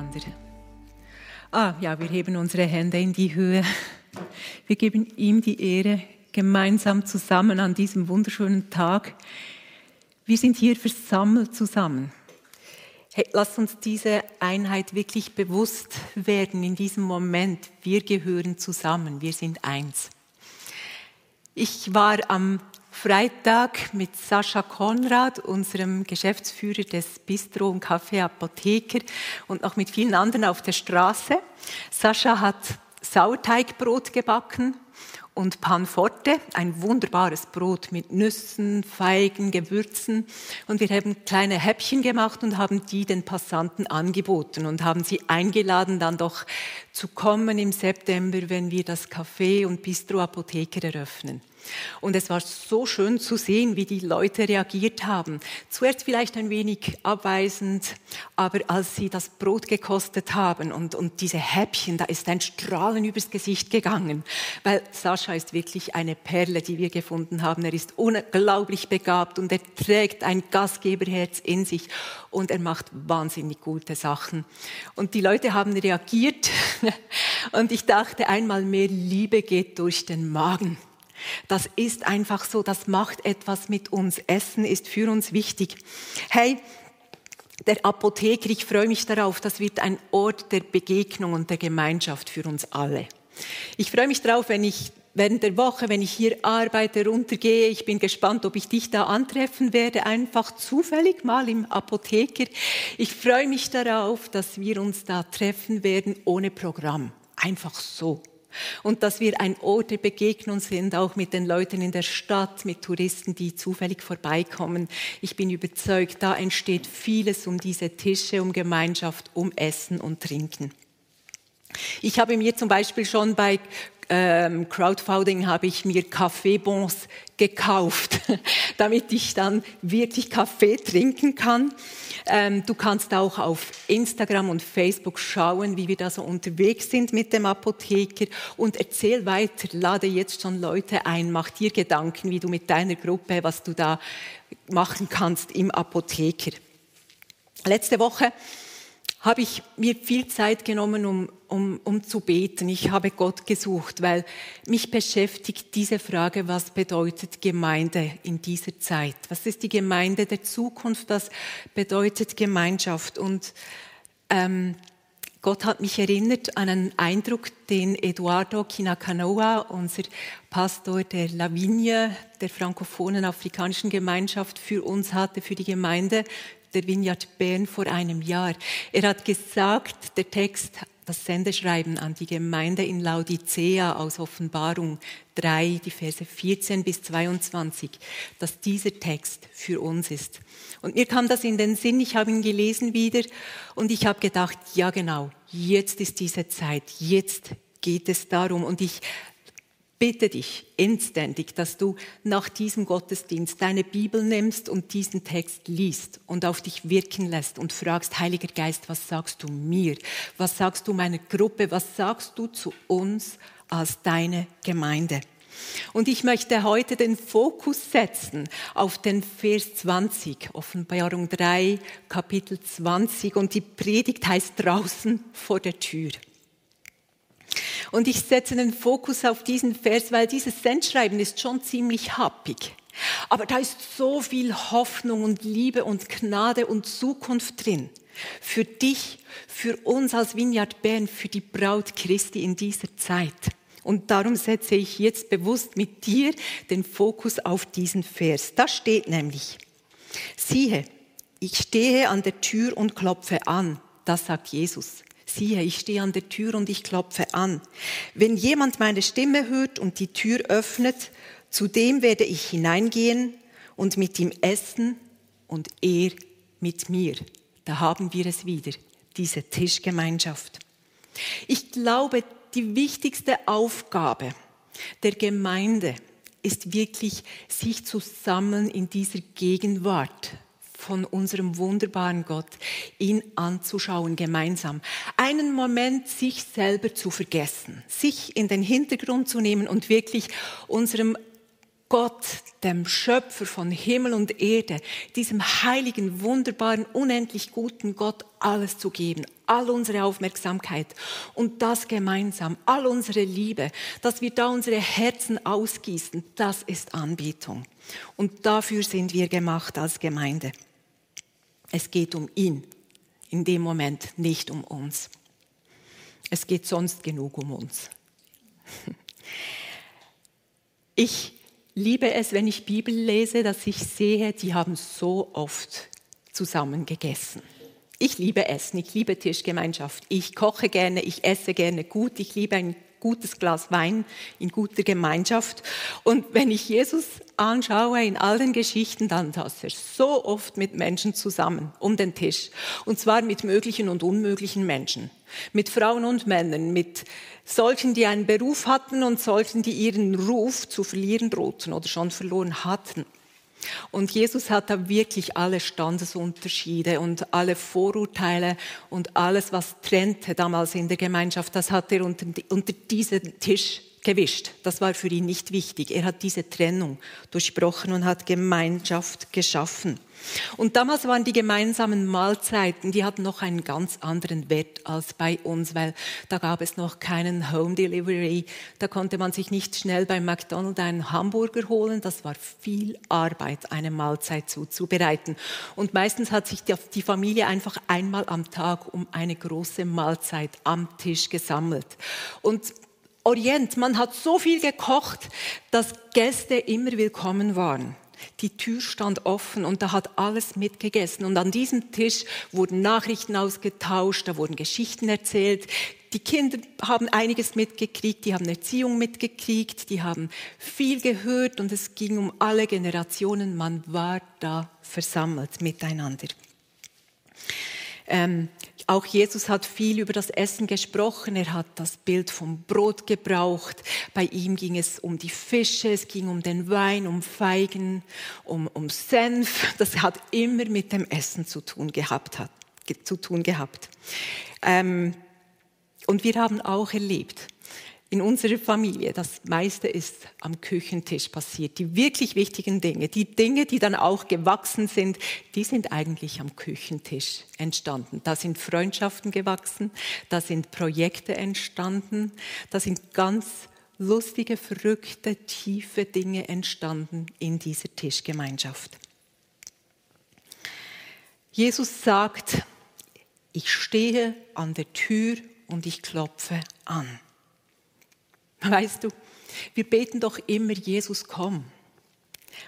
Miteinander. Ah, ja, wir heben unsere Hände in die Höhe. Wir geben ihm die Ehre gemeinsam zusammen an diesem wunderschönen Tag. Wir sind hier versammelt zusammen. Hey, lass uns diese Einheit wirklich bewusst werden in diesem Moment. Wir gehören zusammen, wir sind eins. Ich war am Freitag mit Sascha Konrad, unserem Geschäftsführer des Bistro und Café Apotheker und noch mit vielen anderen auf der Straße. Sascha hat Sauerteigbrot gebacken und Panforte, ein wunderbares Brot mit Nüssen, Feigen, Gewürzen. Und wir haben kleine Häppchen gemacht und haben die den Passanten angeboten und haben sie eingeladen, dann doch zu kommen im September, wenn wir das Café und Bistro Apotheker eröffnen. Und es war so schön zu sehen, wie die Leute reagiert haben. Zuerst vielleicht ein wenig abweisend, aber als sie das Brot gekostet haben und, und diese Häppchen, da ist ein Strahlen übers Gesicht gegangen, weil Sascha ist wirklich eine Perle, die wir gefunden haben. Er ist unglaublich begabt und er trägt ein Gastgeberherz in sich und er macht wahnsinnig gute Sachen. Und die Leute haben reagiert und ich dachte einmal mehr, Liebe geht durch den Magen. Das ist einfach so, das macht etwas mit uns. Essen ist für uns wichtig. Hey, der Apotheker, ich freue mich darauf, das wird ein Ort der Begegnung und der Gemeinschaft für uns alle. Ich freue mich darauf, wenn ich während der Woche, wenn ich hier arbeite, runtergehe. Ich bin gespannt, ob ich dich da antreffen werde, einfach zufällig mal im Apotheker. Ich freue mich darauf, dass wir uns da treffen werden ohne Programm. Einfach so. Und dass wir ein Ort der Begegnung sind, auch mit den Leuten in der Stadt, mit Touristen, die zufällig vorbeikommen. Ich bin überzeugt, da entsteht vieles um diese Tische, um Gemeinschaft, um Essen und Trinken. Ich habe mir zum Beispiel schon bei ähm, Crowdfunding habe ich mir Kaffeebons gekauft, damit ich dann wirklich Kaffee trinken kann. Ähm, du kannst auch auf Instagram und Facebook schauen, wie wir da so unterwegs sind mit dem Apotheker und erzähl weiter, lade jetzt schon Leute ein, mach dir Gedanken, wie du mit deiner Gruppe, was du da machen kannst im Apotheker. Letzte Woche habe ich mir viel Zeit genommen, um, um, um zu beten. Ich habe Gott gesucht, weil mich beschäftigt diese Frage, was bedeutet Gemeinde in dieser Zeit? Was ist die Gemeinde der Zukunft? Was bedeutet Gemeinschaft? Und ähm, Gott hat mich erinnert an einen Eindruck, den Eduardo Kinakanoa, unser Pastor der Lavinie, der frankophonen afrikanischen Gemeinschaft, für uns hatte, für die Gemeinde der Vineyard Bern vor einem Jahr. Er hat gesagt, der Text, das Sendeschreiben an die Gemeinde in Laodicea aus Offenbarung 3, die Verse 14 bis 22, dass dieser Text für uns ist. Und mir kam das in den Sinn, ich habe ihn gelesen wieder und ich habe gedacht, ja genau, jetzt ist diese Zeit, jetzt geht es darum. Und ich bitte dich inständig, dass du nach diesem Gottesdienst deine Bibel nimmst und diesen Text liest und auf dich wirken lässt und fragst, Heiliger Geist, was sagst du mir? Was sagst du meiner Gruppe? Was sagst du zu uns als deine Gemeinde? Und ich möchte heute den Fokus setzen auf den Vers 20, Offenbarung 3, Kapitel 20. Und die Predigt heißt draußen vor der Tür. Und ich setze den Fokus auf diesen Vers, weil dieses Sendschreiben ist schon ziemlich happig. Aber da ist so viel Hoffnung und Liebe und Gnade und Zukunft drin. Für dich, für uns als Vineyard Bern, für die Braut Christi in dieser Zeit. Und darum setze ich jetzt bewusst mit dir den Fokus auf diesen Vers. Da steht nämlich, siehe, ich stehe an der Tür und klopfe an. Das sagt Jesus siehe, ich stehe an der Tür und ich klopfe an. Wenn jemand meine Stimme hört und die Tür öffnet, zu dem werde ich hineingehen und mit ihm essen und er mit mir. Da haben wir es wieder. diese Tischgemeinschaft. Ich glaube, die wichtigste Aufgabe der Gemeinde ist wirklich, sich zu sammeln in dieser Gegenwart von unserem wunderbaren Gott, ihn anzuschauen gemeinsam. Einen Moment sich selber zu vergessen, sich in den Hintergrund zu nehmen und wirklich unserem Gott, dem Schöpfer von Himmel und Erde, diesem heiligen, wunderbaren, unendlich guten Gott alles zu geben, all unsere Aufmerksamkeit und das gemeinsam, all unsere Liebe, dass wir da unsere Herzen ausgießen, das ist Anbetung. Und dafür sind wir gemacht als Gemeinde. Es geht um ihn, in dem Moment nicht um uns. Es geht sonst genug um uns. Ich liebe es, wenn ich Bibel lese, dass ich sehe, die haben so oft zusammen gegessen. Ich liebe Essen, ich liebe Tischgemeinschaft. Ich koche gerne, ich esse gerne gut, ich liebe ein gutes Glas Wein in guter Gemeinschaft. Und wenn ich Jesus anschaue in all den Geschichten, dann saß er so oft mit Menschen zusammen um den Tisch. Und zwar mit möglichen und unmöglichen Menschen. Mit Frauen und Männern, mit solchen, die einen Beruf hatten und solchen, die ihren Ruf zu verlieren drohten oder schon verloren hatten. Und Jesus hat da wirklich alle Standesunterschiede und alle Vorurteile und alles, was trennte damals in der Gemeinschaft, das hat er unter, unter diesen Tisch gewischt. Das war für ihn nicht wichtig. Er hat diese Trennung durchbrochen und hat Gemeinschaft geschaffen. Und damals waren die gemeinsamen Mahlzeiten, die hatten noch einen ganz anderen Wert als bei uns, weil da gab es noch keinen Home Delivery. Da konnte man sich nicht schnell beim McDonald's einen Hamburger holen. Das war viel Arbeit, eine Mahlzeit zuzubereiten. Und meistens hat sich die Familie einfach einmal am Tag um eine große Mahlzeit am Tisch gesammelt. Und Orient, man hat so viel gekocht, dass Gäste immer willkommen waren. Die Tür stand offen und da hat alles mitgegessen. Und an diesem Tisch wurden Nachrichten ausgetauscht, da wurden Geschichten erzählt. Die Kinder haben einiges mitgekriegt, die haben Erziehung mitgekriegt, die haben viel gehört und es ging um alle Generationen. Man war da versammelt miteinander. Ähm, auch Jesus hat viel über das Essen gesprochen. Er hat das Bild vom Brot gebraucht. Bei ihm ging es um die Fische, es ging um den Wein, um Feigen, um, um Senf. Das hat immer mit dem Essen zu tun gehabt. Hat, zu tun gehabt. Ähm, und wir haben auch erlebt, in unserer Familie, das meiste ist am Küchentisch passiert. Die wirklich wichtigen Dinge, die Dinge, die dann auch gewachsen sind, die sind eigentlich am Küchentisch entstanden. Da sind Freundschaften gewachsen, da sind Projekte entstanden, da sind ganz lustige, verrückte, tiefe Dinge entstanden in dieser Tischgemeinschaft. Jesus sagt, ich stehe an der Tür und ich klopfe an. Weißt du, wir beten doch immer, Jesus, komm.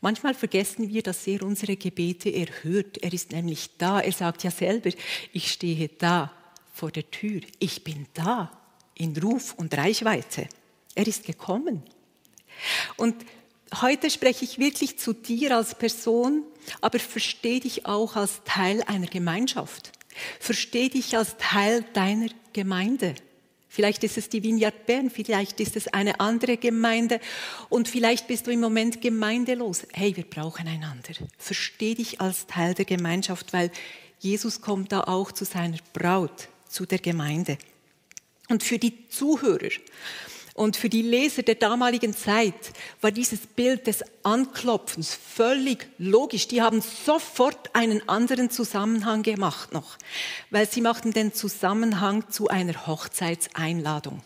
Manchmal vergessen wir, dass er unsere Gebete erhört. Er ist nämlich da. Er sagt ja selber, ich stehe da vor der Tür. Ich bin da in Ruf und Reichweite. Er ist gekommen. Und heute spreche ich wirklich zu dir als Person, aber verstehe dich auch als Teil einer Gemeinschaft. Verstehe dich als Teil deiner Gemeinde. Vielleicht ist es die Vineyard Bern, vielleicht ist es eine andere Gemeinde und vielleicht bist du im Moment gemeindelos. Hey, wir brauchen einander. Versteh dich als Teil der Gemeinschaft, weil Jesus kommt da auch zu seiner Braut, zu der Gemeinde. Und für die Zuhörer, und für die Leser der damaligen Zeit war dieses Bild des Anklopfens völlig logisch. Die haben sofort einen anderen Zusammenhang gemacht noch, weil sie machten den Zusammenhang zu einer Hochzeitseinladung.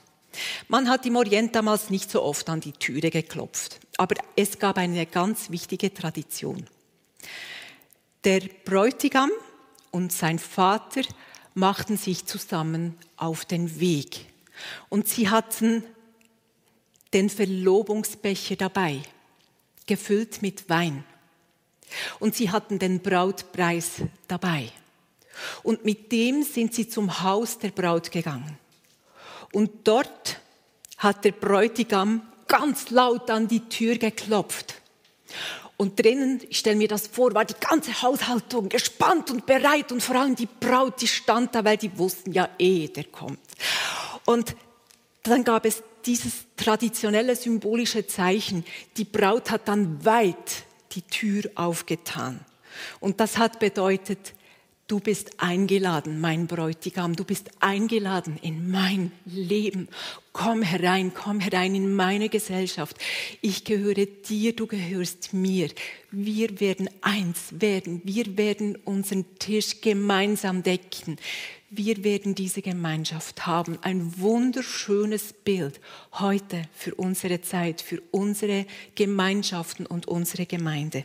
Man hat im Orient damals nicht so oft an die Türe geklopft, aber es gab eine ganz wichtige Tradition. Der Bräutigam und sein Vater machten sich zusammen auf den Weg. Und sie hatten den Verlobungsbecher dabei, gefüllt mit Wein. Und sie hatten den Brautpreis dabei. Und mit dem sind sie zum Haus der Braut gegangen. Und dort hat der Bräutigam ganz laut an die Tür geklopft. Und drinnen, ich stelle mir das vor, war die ganze Haushaltung gespannt und bereit und vor allem die Braut, die stand da, weil die wussten ja eh, der kommt. Und dann gab es dieses traditionelle symbolische Zeichen. Die Braut hat dann weit die Tür aufgetan. Und das hat bedeutet, Du bist eingeladen, mein Bräutigam, du bist eingeladen in mein Leben. Komm herein, komm herein in meine Gesellschaft. Ich gehöre dir, du gehörst mir. Wir werden eins werden. Wir werden unseren Tisch gemeinsam decken. Wir werden diese Gemeinschaft haben. Ein wunderschönes Bild heute für unsere Zeit, für unsere Gemeinschaften und unsere Gemeinde.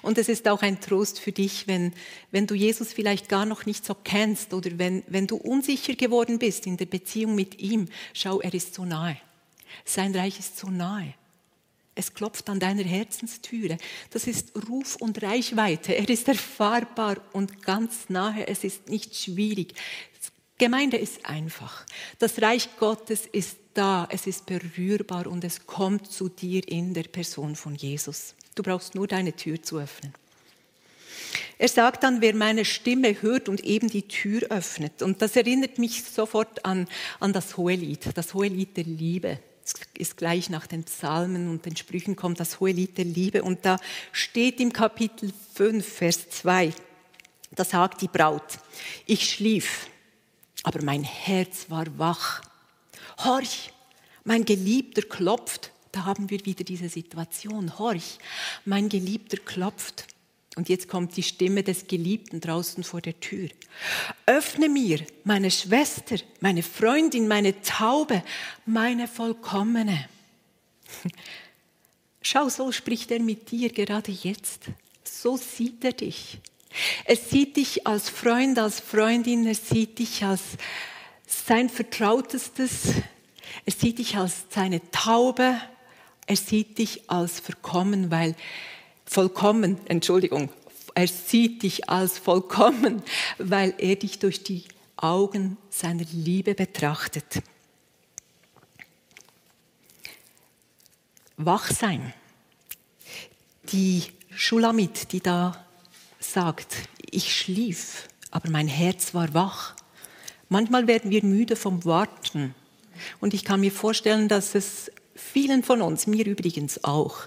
Und es ist auch ein Trost für dich, wenn, wenn du Jesus vielleicht gar noch nicht so kennst oder wenn, wenn du unsicher geworden bist in der Beziehung mit ihm. Schau, er ist so nahe. Sein Reich ist so nahe. Es klopft an deiner Herzenstüre. Das ist Ruf und Reichweite. Er ist erfahrbar und ganz nahe. Es ist nicht schwierig. Gemeinde ist einfach. Das Reich Gottes ist da. Es ist berührbar und es kommt zu dir in der Person von Jesus. Du brauchst nur deine Tür zu öffnen. Er sagt dann, wer meine Stimme hört und eben die Tür öffnet. Und das erinnert mich sofort an, an das Hohelied, das Hohelied der Liebe. Ist gleich nach den Psalmen und den Sprüchen kommt das Hohelied der Liebe. Und da steht im Kapitel 5, Vers 2, da sagt die Braut, ich schlief, aber mein Herz war wach. Horch, mein Geliebter klopft da haben wir wieder diese Situation. Horch, mein Geliebter klopft. Und jetzt kommt die Stimme des Geliebten draußen vor der Tür. Öffne mir, meine Schwester, meine Freundin, meine Taube, meine Vollkommene. Schau, so spricht er mit dir gerade jetzt. So sieht er dich. Er sieht dich als Freund, als Freundin, er sieht dich als sein Vertrautestes, er sieht dich als seine Taube, er sieht dich als vollkommen, weil vollkommen, Entschuldigung, er sieht dich als vollkommen, weil er dich durch die Augen seiner Liebe betrachtet. Wach sein. Die Schulamit, die da sagt, ich schlief, aber mein Herz war wach. Manchmal werden wir müde vom Warten. Und ich kann mir vorstellen, dass es vielen von uns, mir übrigens auch,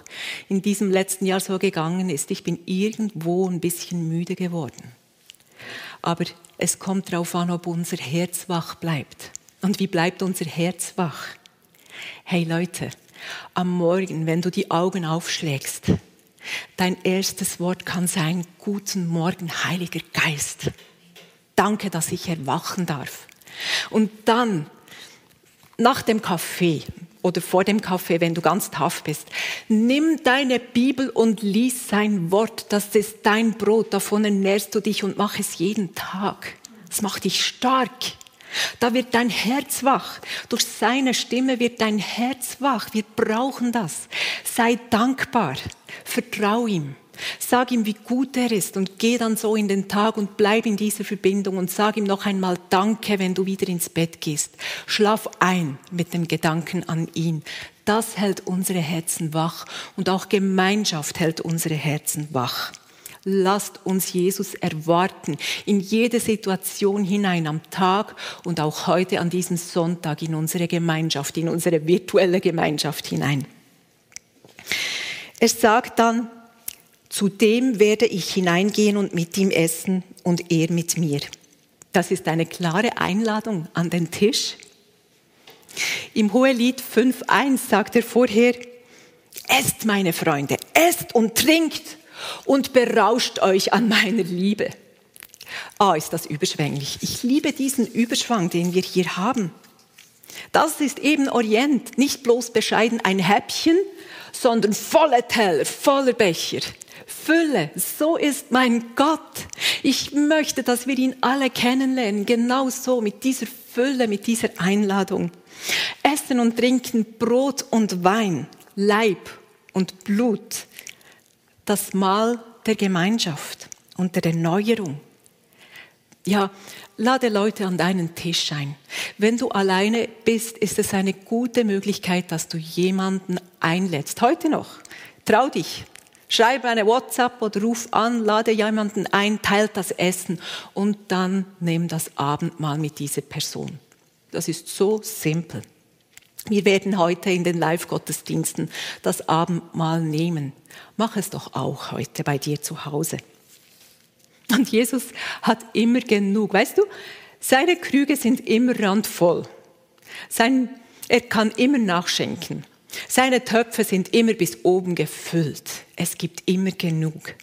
in diesem letzten Jahr so gegangen ist. Ich bin irgendwo ein bisschen müde geworden. Aber es kommt darauf an, ob unser Herz wach bleibt. Und wie bleibt unser Herz wach? Hey Leute, am Morgen, wenn du die Augen aufschlägst, dein erstes Wort kann sein, guten Morgen, Heiliger Geist. Danke, dass ich erwachen darf. Und dann, nach dem Kaffee, oder vor dem Kaffee, wenn du ganz taff bist. Nimm deine Bibel und lies sein Wort. Das ist dein Brot. Davon ernährst du dich und mach es jeden Tag. Das macht dich stark. Da wird dein Herz wach. Durch seine Stimme wird dein Herz wach. Wir brauchen das. Sei dankbar. Vertrau ihm. Sag ihm, wie gut er ist und geh dann so in den Tag und bleib in dieser Verbindung und sag ihm noch einmal Danke, wenn du wieder ins Bett gehst. Schlaf ein mit dem Gedanken an ihn. Das hält unsere Herzen wach und auch Gemeinschaft hält unsere Herzen wach. Lasst uns Jesus erwarten in jede Situation hinein am Tag und auch heute an diesem Sonntag in unsere Gemeinschaft, in unsere virtuelle Gemeinschaft hinein. Er sagt dann, zu dem werde ich hineingehen und mit ihm essen und er mit mir. Das ist eine klare Einladung an den Tisch. Im Hohelied 5.1 sagt er vorher, esst meine Freunde, esst und trinkt und berauscht euch an meiner Liebe. Ah, ist das überschwänglich. Ich liebe diesen Überschwang, den wir hier haben. Das ist eben Orient, nicht bloß bescheiden ein Häppchen, sondern volle Teller, voller Becher. Fülle. So ist mein Gott. Ich möchte, dass wir ihn alle kennenlernen. Genau so, mit dieser Fülle, mit dieser Einladung. Essen und trinken Brot und Wein, Leib und Blut. Das Mahl der Gemeinschaft und der Erneuerung. Ja, lade Leute an deinen Tisch ein. Wenn du alleine bist, ist es eine gute Möglichkeit, dass du jemanden einlädst. Heute noch Trau dich. Schreib eine WhatsApp oder ruf an, lade jemanden ein, teilt das Essen und dann nimm das Abendmahl mit dieser Person. Das ist so simpel. Wir werden heute in den Live-Gottesdiensten das Abendmahl nehmen. Mach es doch auch heute bei dir zu Hause. Und Jesus hat immer genug. Weißt du, seine Krüge sind immer randvoll. Sein, er kann immer nachschenken. Seine Töpfe sind immer bis oben gefüllt. Es gibt immer genug.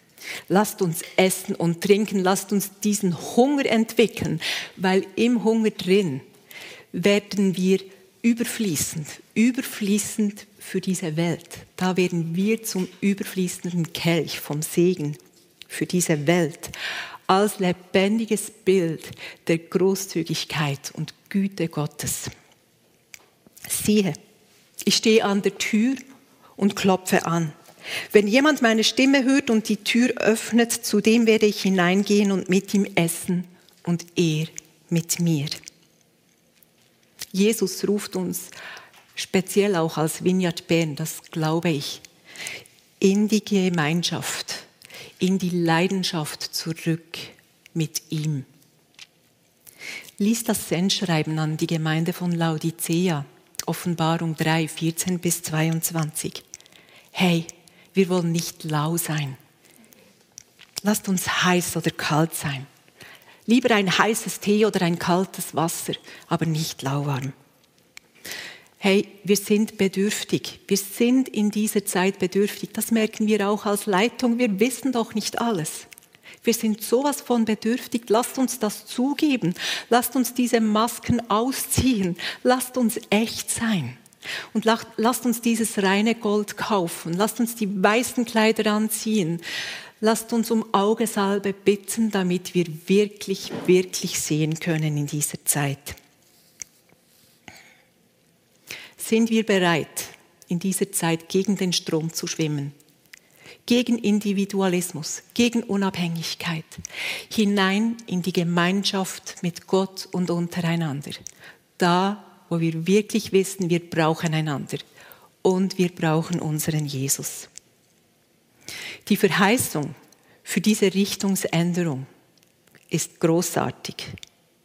Lasst uns essen und trinken, lasst uns diesen Hunger entwickeln, weil im Hunger drin werden wir überfließend, überfließend für diese Welt. Da werden wir zum überfließenden Kelch vom Segen für diese Welt als lebendiges Bild der Großzügigkeit und Güte Gottes. Siehe, ich stehe an der Tür und klopfe an. Wenn jemand meine Stimme hört und die Tür öffnet, zu dem werde ich hineingehen und mit ihm essen und er mit mir. Jesus ruft uns speziell auch als Vineyard Bern, das glaube ich, in die Gemeinschaft, in die Leidenschaft zurück mit ihm. Lies das Sendschreiben an die Gemeinde von Laodicea. Offenbarung 3, 14 bis 22. Hey, wir wollen nicht lau sein. Lasst uns heiß oder kalt sein. Lieber ein heißes Tee oder ein kaltes Wasser, aber nicht lauwarm. Hey, wir sind bedürftig. Wir sind in dieser Zeit bedürftig. Das merken wir auch als Leitung. Wir wissen doch nicht alles. Wir sind sowas von bedürftig. Lasst uns das zugeben. Lasst uns diese Masken ausziehen. Lasst uns echt sein. Und lasst uns dieses reine Gold kaufen. Lasst uns die weißen Kleider anziehen. Lasst uns um Augesalbe bitten, damit wir wirklich, wirklich sehen können in dieser Zeit. Sind wir bereit, in dieser Zeit gegen den Strom zu schwimmen? gegen Individualismus, gegen Unabhängigkeit, hinein in die Gemeinschaft mit Gott und untereinander. Da, wo wir wirklich wissen, wir brauchen einander und wir brauchen unseren Jesus. Die Verheißung für diese Richtungsänderung ist großartig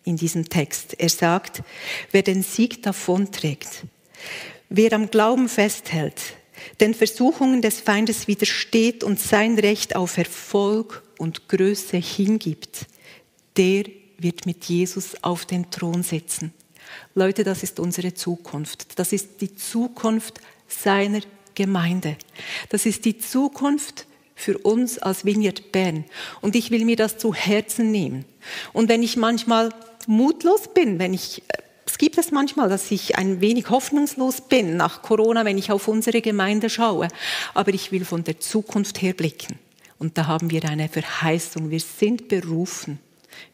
in diesem Text. Er sagt, wer den Sieg davonträgt, wer am Glauben festhält, den Versuchungen des Feindes widersteht und sein Recht auf Erfolg und Größe hingibt, der wird mit Jesus auf den Thron sitzen. Leute, das ist unsere Zukunft. Das ist die Zukunft seiner Gemeinde. Das ist die Zukunft für uns als Vineyard Bern. Und ich will mir das zu Herzen nehmen. Und wenn ich manchmal mutlos bin, wenn ich es gibt es manchmal, dass ich ein wenig hoffnungslos bin nach Corona, wenn ich auf unsere Gemeinde schaue. Aber ich will von der Zukunft her blicken. Und da haben wir eine Verheißung. Wir sind berufen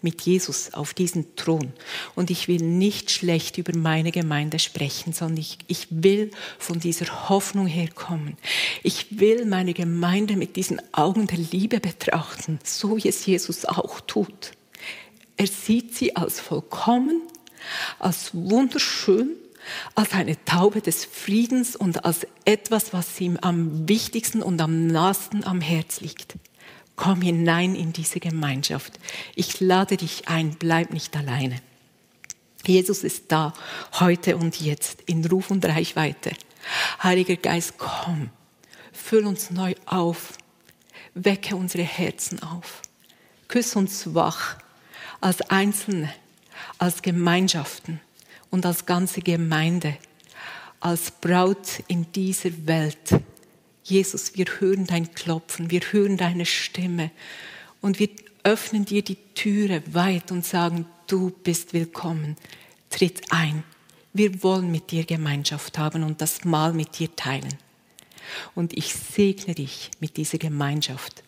mit Jesus auf diesen Thron. Und ich will nicht schlecht über meine Gemeinde sprechen, sondern ich, ich will von dieser Hoffnung herkommen. Ich will meine Gemeinde mit diesen Augen der Liebe betrachten, so wie es Jesus auch tut. Er sieht sie als vollkommen als wunderschön, als eine Taube des Friedens und als etwas, was ihm am wichtigsten und am nahesten am Herz liegt. Komm hinein in diese Gemeinschaft. Ich lade dich ein, bleib nicht alleine. Jesus ist da, heute und jetzt, in Ruf und Reichweite. Heiliger Geist, komm, füll uns neu auf, wecke unsere Herzen auf, küss uns wach als Einzelne als Gemeinschaften und als ganze Gemeinde, als Braut in dieser Welt. Jesus, wir hören dein Klopfen, wir hören deine Stimme und wir öffnen dir die Türe weit und sagen, du bist willkommen, tritt ein. Wir wollen mit dir Gemeinschaft haben und das Mahl mit dir teilen. Und ich segne dich mit dieser Gemeinschaft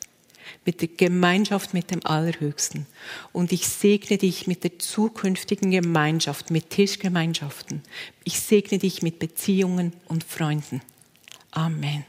mit der Gemeinschaft mit dem Allerhöchsten. Und ich segne dich mit der zukünftigen Gemeinschaft, mit Tischgemeinschaften. Ich segne dich mit Beziehungen und Freunden. Amen.